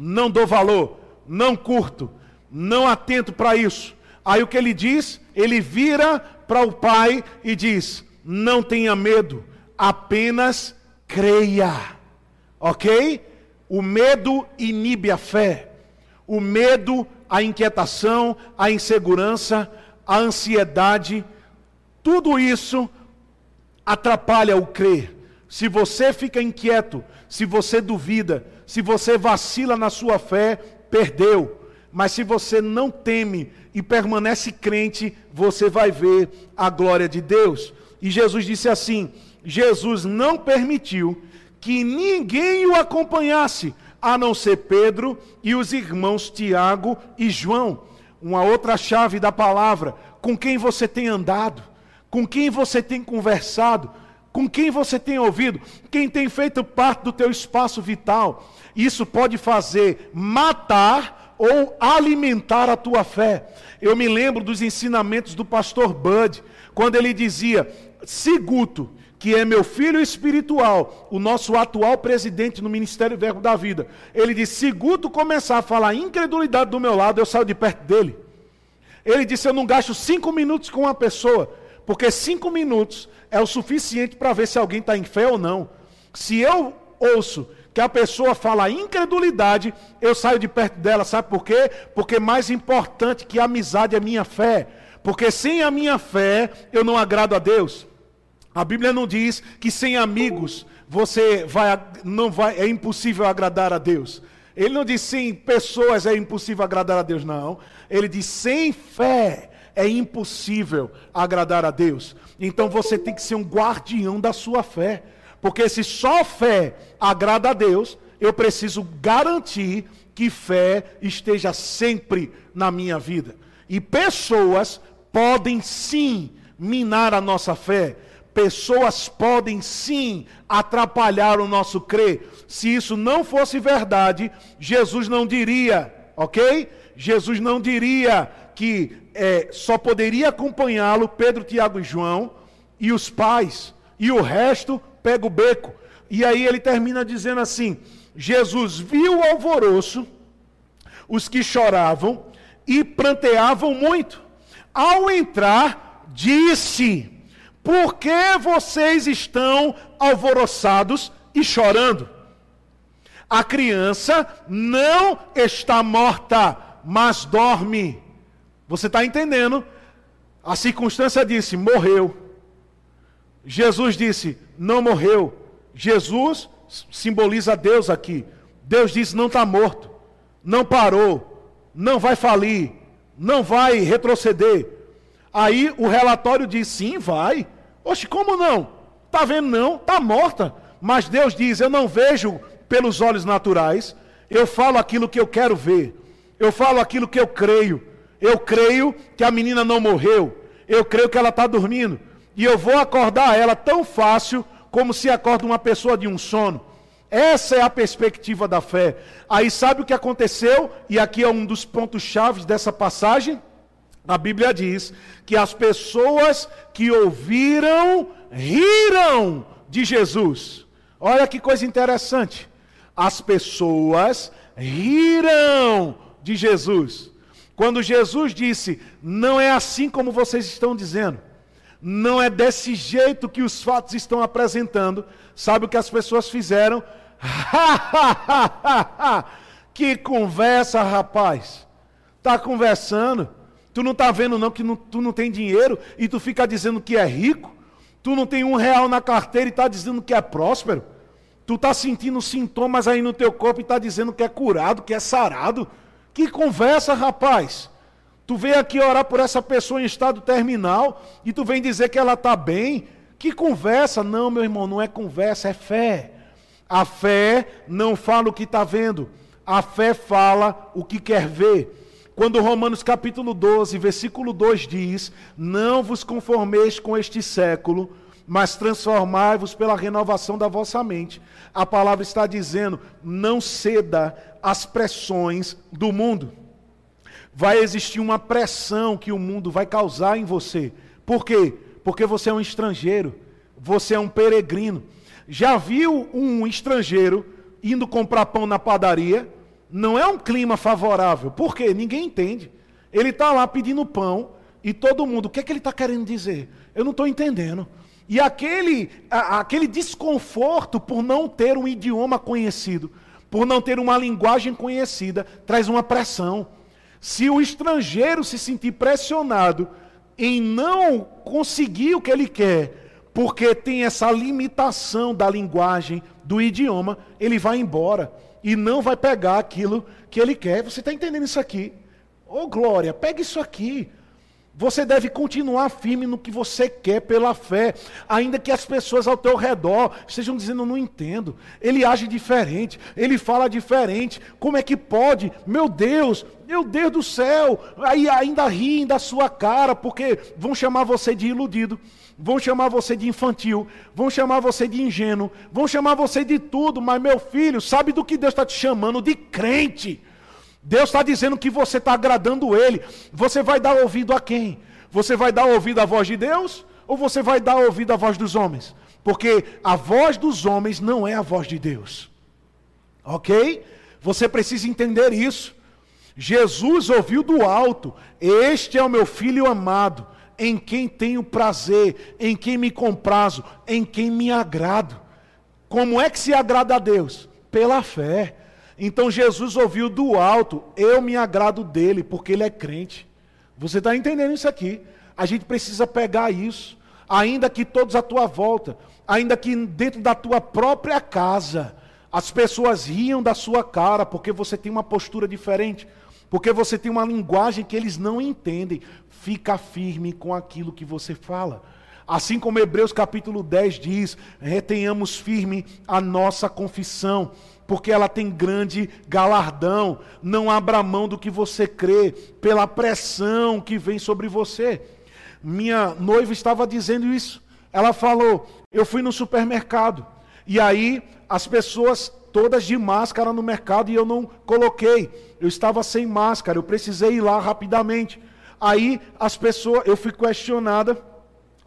Não dou valor, não curto, não atento para isso. Aí o que ele diz? Ele vira para o pai e diz: Não tenha medo, apenas creia. Ok? O medo inibe a fé. O medo, a inquietação, a insegurança, a ansiedade, tudo isso atrapalha o crer. Se você fica inquieto, se você duvida, se você vacila na sua fé, perdeu. Mas se você não teme e permanece crente, você vai ver a glória de Deus. E Jesus disse assim: Jesus não permitiu que ninguém o acompanhasse, a não ser Pedro e os irmãos Tiago e João. Uma outra chave da palavra: com quem você tem andado, com quem você tem conversado, com quem você tem ouvido, quem tem feito parte do teu espaço vital. Isso pode fazer matar ou alimentar a tua fé. Eu me lembro dos ensinamentos do pastor Bud, quando ele dizia: Siguto, que é meu filho espiritual, o nosso atual presidente no Ministério Verbo da Vida, ele disse: se Guto começar a falar incredulidade do meu lado, eu saio de perto dele. Ele disse: eu não gasto cinco minutos com uma pessoa, porque cinco minutos é o suficiente para ver se alguém está em fé ou não. Se eu ouço que a pessoa fala incredulidade, eu saio de perto dela, sabe por quê? Porque mais importante que a amizade é minha fé. Porque sem a minha fé, eu não agrado a Deus. A Bíblia não diz que sem amigos você vai, não vai, é impossível agradar a Deus. Ele não diz sem pessoas é impossível agradar a Deus, não. Ele diz sem fé é impossível agradar a Deus. Então você tem que ser um guardião da sua fé. Porque se só fé agrada a Deus, eu preciso garantir que fé esteja sempre na minha vida. E pessoas podem sim minar a nossa fé pessoas podem sim atrapalhar o nosso crer. Se isso não fosse verdade, Jesus não diria, ok? Jesus não diria que é, só poderia acompanhá-lo Pedro, Tiago e João e os pais, e o resto pega o beco. E aí ele termina dizendo assim: Jesus viu o alvoroço, os que choravam e pranteavam muito. Ao entrar, disse: por que vocês estão alvoroçados e chorando? A criança não está morta, mas dorme. Você está entendendo? A circunstância disse: morreu. Jesus disse: não morreu. Jesus simboliza Deus aqui. Deus disse: não está morto, não parou, não vai falir, não vai retroceder. Aí o relatório diz: sim, vai. Oxe, como não? Está vendo? Não, está morta. Mas Deus diz: eu não vejo pelos olhos naturais, eu falo aquilo que eu quero ver, eu falo aquilo que eu creio. Eu creio que a menina não morreu, eu creio que ela está dormindo, e eu vou acordar ela tão fácil como se acorda uma pessoa de um sono. Essa é a perspectiva da fé. Aí sabe o que aconteceu? E aqui é um dos pontos chaves dessa passagem. A Bíblia diz que as pessoas que ouviram riram de Jesus. Olha que coisa interessante. As pessoas riram de Jesus. Quando Jesus disse: Não é assim como vocês estão dizendo. Não é desse jeito que os fatos estão apresentando. Sabe o que as pessoas fizeram? <laughs> que conversa, rapaz. Tá conversando. Tu não tá vendo não que não, tu não tem dinheiro e tu fica dizendo que é rico? Tu não tem um real na carteira e tá dizendo que é próspero? Tu tá sentindo sintomas aí no teu corpo e tá dizendo que é curado, que é sarado? Que conversa, rapaz. Tu vem aqui orar por essa pessoa em estado terminal e tu vem dizer que ela está bem. Que conversa? Não, meu irmão, não é conversa, é fé. A fé não fala o que está vendo, a fé fala o que quer ver. Quando Romanos capítulo 12, versículo 2 diz: Não vos conformeis com este século, mas transformai-vos pela renovação da vossa mente. A palavra está dizendo: não ceda às pressões do mundo vai existir uma pressão que o mundo vai causar em você. Por quê? Porque você é um estrangeiro, você é um peregrino. Já viu um estrangeiro indo comprar pão na padaria? Não é um clima favorável. Por quê? Ninguém entende. Ele está lá pedindo pão e todo mundo, o que é que ele está querendo dizer? Eu não estou entendendo. E aquele, a, aquele desconforto por não ter um idioma conhecido, por não ter uma linguagem conhecida, traz uma pressão. Se o estrangeiro se sentir pressionado em não conseguir o que ele quer, porque tem essa limitação da linguagem, do idioma, ele vai embora e não vai pegar aquilo que ele quer. Você está entendendo isso aqui? Ô oh, Glória, pega isso aqui. Você deve continuar firme no que você quer pela fé, ainda que as pessoas ao teu redor estejam dizendo: não entendo. Ele age diferente, ele fala diferente. Como é que pode? Meu Deus, meu Deus do céu! Aí ainda riem da sua cara, porque vão chamar você de iludido, vão chamar você de infantil, vão chamar você de ingênuo, vão chamar você de tudo. Mas meu filho, sabe do que Deus está te chamando? De crente. Deus está dizendo que você está agradando Ele. Você vai dar ouvido a quem? Você vai dar ouvido à voz de Deus? Ou você vai dar ouvido à voz dos homens? Porque a voz dos homens não é a voz de Deus. Ok? Você precisa entender isso. Jesus ouviu do alto: Este é o meu filho amado, em quem tenho prazer, em quem me comprazo, em quem me agrado. Como é que se agrada a Deus? Pela fé. Então Jesus ouviu do alto: Eu me agrado dele, porque ele é crente. Você está entendendo isso aqui? A gente precisa pegar isso, ainda que todos à tua volta, ainda que dentro da tua própria casa, as pessoas riam da sua cara, porque você tem uma postura diferente, porque você tem uma linguagem que eles não entendem. Fica firme com aquilo que você fala. Assim como Hebreus capítulo 10 diz: retenhamos firme a nossa confissão porque ela tem grande galardão. Não abra mão do que você crê, pela pressão que vem sobre você. Minha noiva estava dizendo isso. Ela falou: Eu fui no supermercado, e aí as pessoas todas de máscara no mercado e eu não coloquei. Eu estava sem máscara, eu precisei ir lá rapidamente. Aí as pessoas, eu fui questionada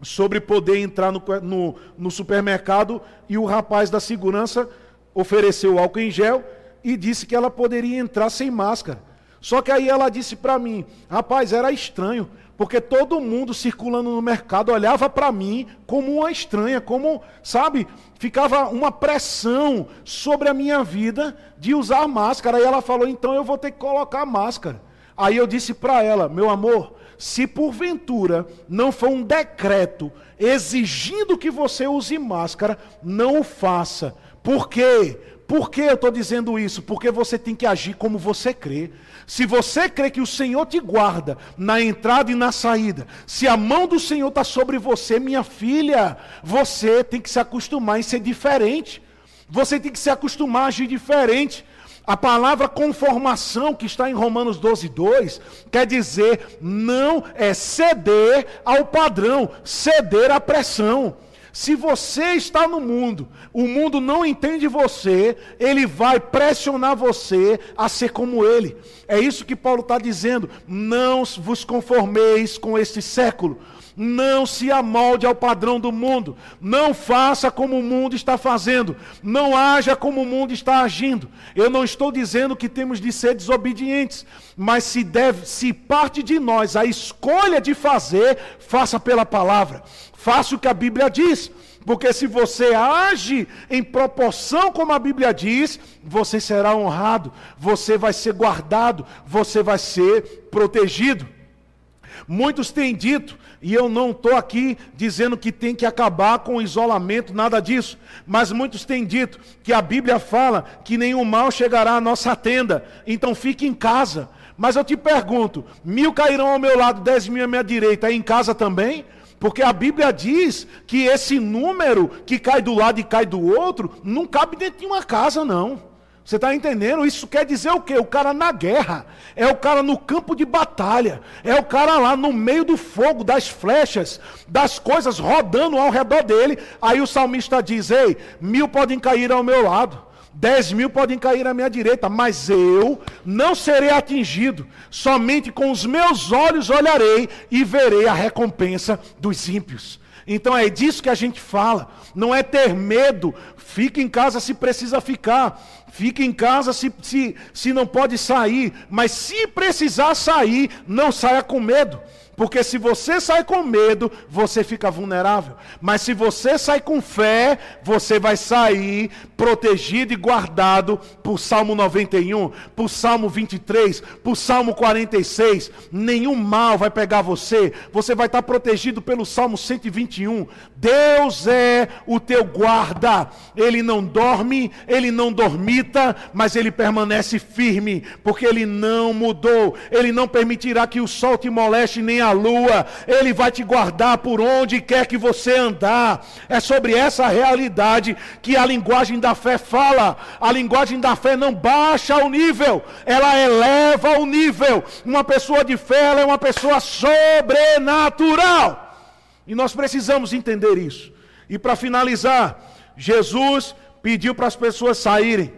sobre poder entrar no, no, no supermercado e o rapaz da segurança ofereceu álcool em gel e disse que ela poderia entrar sem máscara. Só que aí ela disse para mim, rapaz, era estranho, porque todo mundo circulando no mercado olhava para mim como uma estranha, como, sabe, ficava uma pressão sobre a minha vida de usar máscara. Aí ela falou, então eu vou ter que colocar máscara. Aí eu disse para ela, meu amor, se porventura não for um decreto exigindo que você use máscara, não o faça por quê? Por que eu estou dizendo isso? Porque você tem que agir como você crê. Se você crê que o Senhor te guarda na entrada e na saída, se a mão do Senhor está sobre você, minha filha, você tem que se acostumar em ser diferente. Você tem que se acostumar a agir diferente. A palavra conformação que está em Romanos 12, 2, quer dizer não é ceder ao padrão, ceder à pressão. Se você está no mundo, o mundo não entende você, ele vai pressionar você a ser como ele. É isso que Paulo está dizendo. Não vos conformeis com este século, Não se amolde ao padrão do mundo. Não faça como o mundo está fazendo. Não haja como o mundo está agindo. Eu não estou dizendo que temos de ser desobedientes, mas se deve, se parte de nós a escolha de fazer, faça pela palavra. Faça o que a Bíblia diz. Porque se você age em proporção como a Bíblia diz, você será honrado, você vai ser guardado, você vai ser protegido. Muitos têm dito, e eu não estou aqui dizendo que tem que acabar com o isolamento, nada disso, mas muitos têm dito que a Bíblia fala que nenhum mal chegará à nossa tenda, então fique em casa. Mas eu te pergunto: mil cairão ao meu lado, dez mil à minha direita, é em casa também? Porque a Bíblia diz que esse número que cai do lado e cai do outro não cabe dentro de uma casa, não. Você está entendendo? Isso quer dizer o quê? O cara na guerra, é o cara no campo de batalha, é o cara lá no meio do fogo, das flechas, das coisas rodando ao redor dele. Aí o salmista diz: Ei, mil podem cair ao meu lado, Dez mil podem cair à minha direita, mas eu não serei atingido. Somente com os meus olhos olharei e verei a recompensa dos ímpios. Então é disso que a gente fala. Não é ter medo. Fique em casa se precisa ficar. Fique em casa se, se, se não pode sair. Mas se precisar sair, não saia com medo. Porque se você sai com medo, você fica vulnerável. Mas se você sai com fé, você vai sair protegido e guardado por Salmo 91, por Salmo 23, por Salmo 46. Nenhum mal vai pegar você. Você vai estar protegido pelo Salmo 121. Deus é o teu guarda. Ele não dorme, ele não dormita, mas ele permanece firme, porque ele não mudou. Ele não permitirá que o sol te moleste nem a lua, Ele vai te guardar por onde quer que você andar. É sobre essa realidade que a linguagem da fé fala. A linguagem da fé não baixa o nível, ela eleva o nível. Uma pessoa de fé ela é uma pessoa sobrenatural. E nós precisamos entender isso. E para finalizar, Jesus pediu para as pessoas saírem,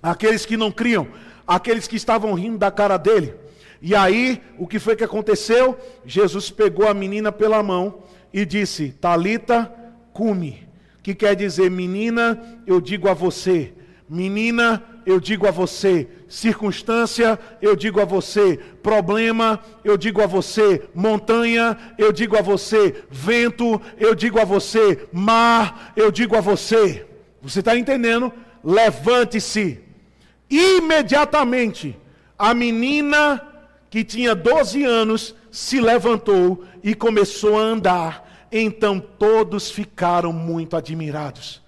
aqueles que não criam, aqueles que estavam rindo da cara dele. E aí, o que foi que aconteceu? Jesus pegou a menina pela mão e disse: Talita, cume, que quer dizer, menina, eu digo a você, menina, eu digo a você, circunstância, eu digo a você, problema, eu digo a você, montanha, eu digo a você, vento, eu digo a você, mar, eu digo a você. Você está entendendo? Levante-se. Imediatamente, a menina que tinha 12 anos, se levantou e começou a andar. Então todos ficaram muito admirados.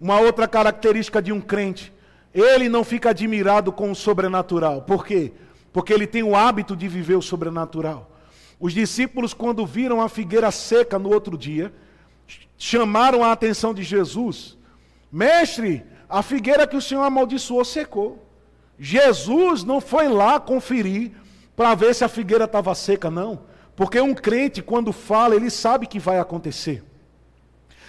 Uma outra característica de um crente, ele não fica admirado com o sobrenatural. Por quê? Porque ele tem o hábito de viver o sobrenatural. Os discípulos, quando viram a figueira seca no outro dia, chamaram a atenção de Jesus: Mestre, a figueira que o Senhor amaldiçoou secou. Jesus não foi lá conferir para ver se a figueira estava seca, não. Porque um crente, quando fala, ele sabe que vai acontecer.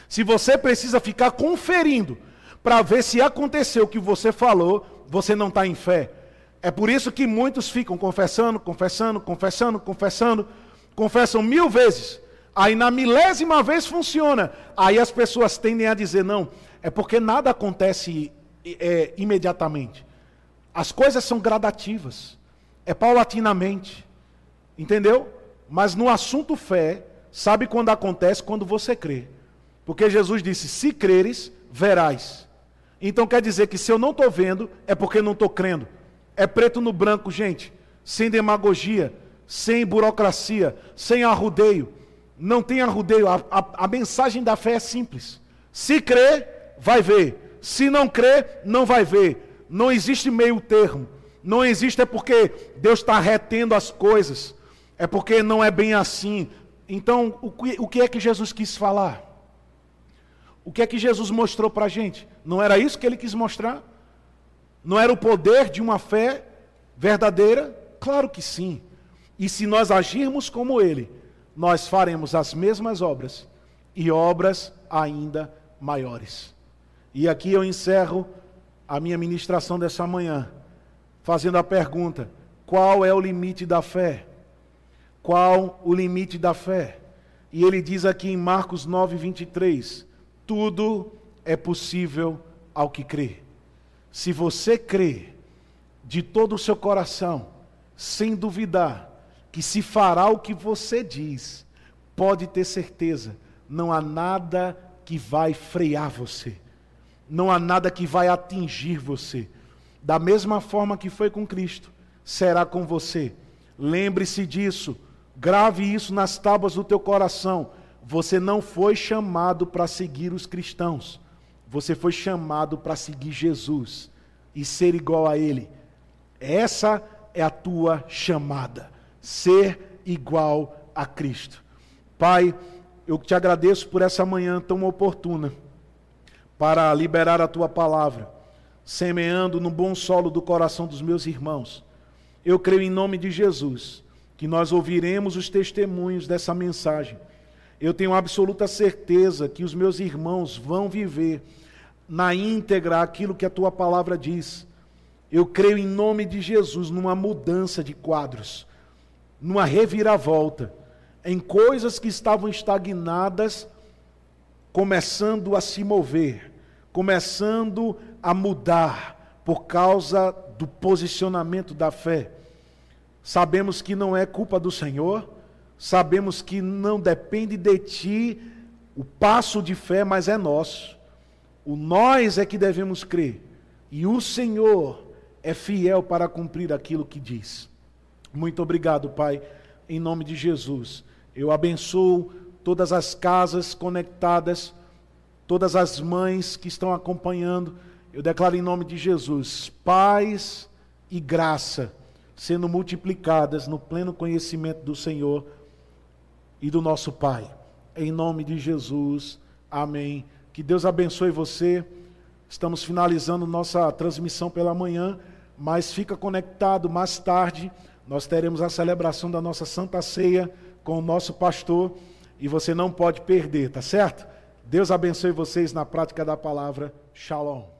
Se você precisa ficar conferindo para ver se aconteceu o que você falou, você não está em fé. É por isso que muitos ficam confessando, confessando, confessando, confessando, confessam mil vezes. Aí na milésima vez funciona. Aí as pessoas tendem a dizer: não, é porque nada acontece é, imediatamente. As coisas são gradativas é paulatinamente. Entendeu? Mas no assunto fé, sabe quando acontece? Quando você crê. Porque Jesus disse: se creres, verás. Então quer dizer que se eu não estou vendo, é porque não estou crendo. É preto no branco, gente. Sem demagogia, sem burocracia, sem arrudeio. Não tem arrudeio. A, a, a mensagem da fé é simples. Se crê, vai ver. Se não crê, não vai ver. Não existe meio termo. Não existe é porque Deus está retendo as coisas. É porque não é bem assim. Então, o que, o que é que Jesus quis falar? O que é que Jesus mostrou para a gente? Não era isso que ele quis mostrar? Não era o poder de uma fé verdadeira? Claro que sim. E se nós agirmos como ele, nós faremos as mesmas obras e obras ainda maiores. E aqui eu encerro a minha ministração dessa manhã fazendo a pergunta: qual é o limite da fé? Qual o limite da fé? E ele diz aqui em Marcos 9, 23: Tudo é possível ao que crê. Se você crê de todo o seu coração, sem duvidar, que se fará o que você diz, pode ter certeza, não há nada que vai frear você, não há nada que vai atingir você. Da mesma forma que foi com Cristo, será com você. Lembre-se disso, grave isso nas tábuas do teu coração. Você não foi chamado para seguir os cristãos, você foi chamado para seguir Jesus e ser igual a Ele. Essa é a tua chamada, ser igual a Cristo. Pai, eu te agradeço por essa manhã tão oportuna para liberar a tua palavra, semeando no bom solo do coração dos meus irmãos. Eu creio em nome de Jesus que nós ouviremos os testemunhos dessa mensagem. Eu tenho absoluta certeza que os meus irmãos vão viver na íntegra aquilo que a tua palavra diz. Eu creio em nome de Jesus numa mudança de quadros, numa reviravolta, em coisas que estavam estagnadas, começando a se mover, começando a mudar por causa do posicionamento da fé. Sabemos que não é culpa do Senhor, sabemos que não depende de ti o passo de fé, mas é nosso. O nós é que devemos crer. E o Senhor é fiel para cumprir aquilo que diz. Muito obrigado, Pai, em nome de Jesus. Eu abençoo todas as casas conectadas, todas as mães que estão acompanhando. Eu declaro em nome de Jesus paz e graça sendo multiplicadas no pleno conhecimento do Senhor e do nosso Pai. Em nome de Jesus. Amém. Que Deus abençoe você. Estamos finalizando nossa transmissão pela manhã, mas fica conectado mais tarde. Nós teremos a celebração da nossa Santa Ceia com o nosso pastor e você não pode perder, tá certo? Deus abençoe vocês na prática da palavra. Shalom.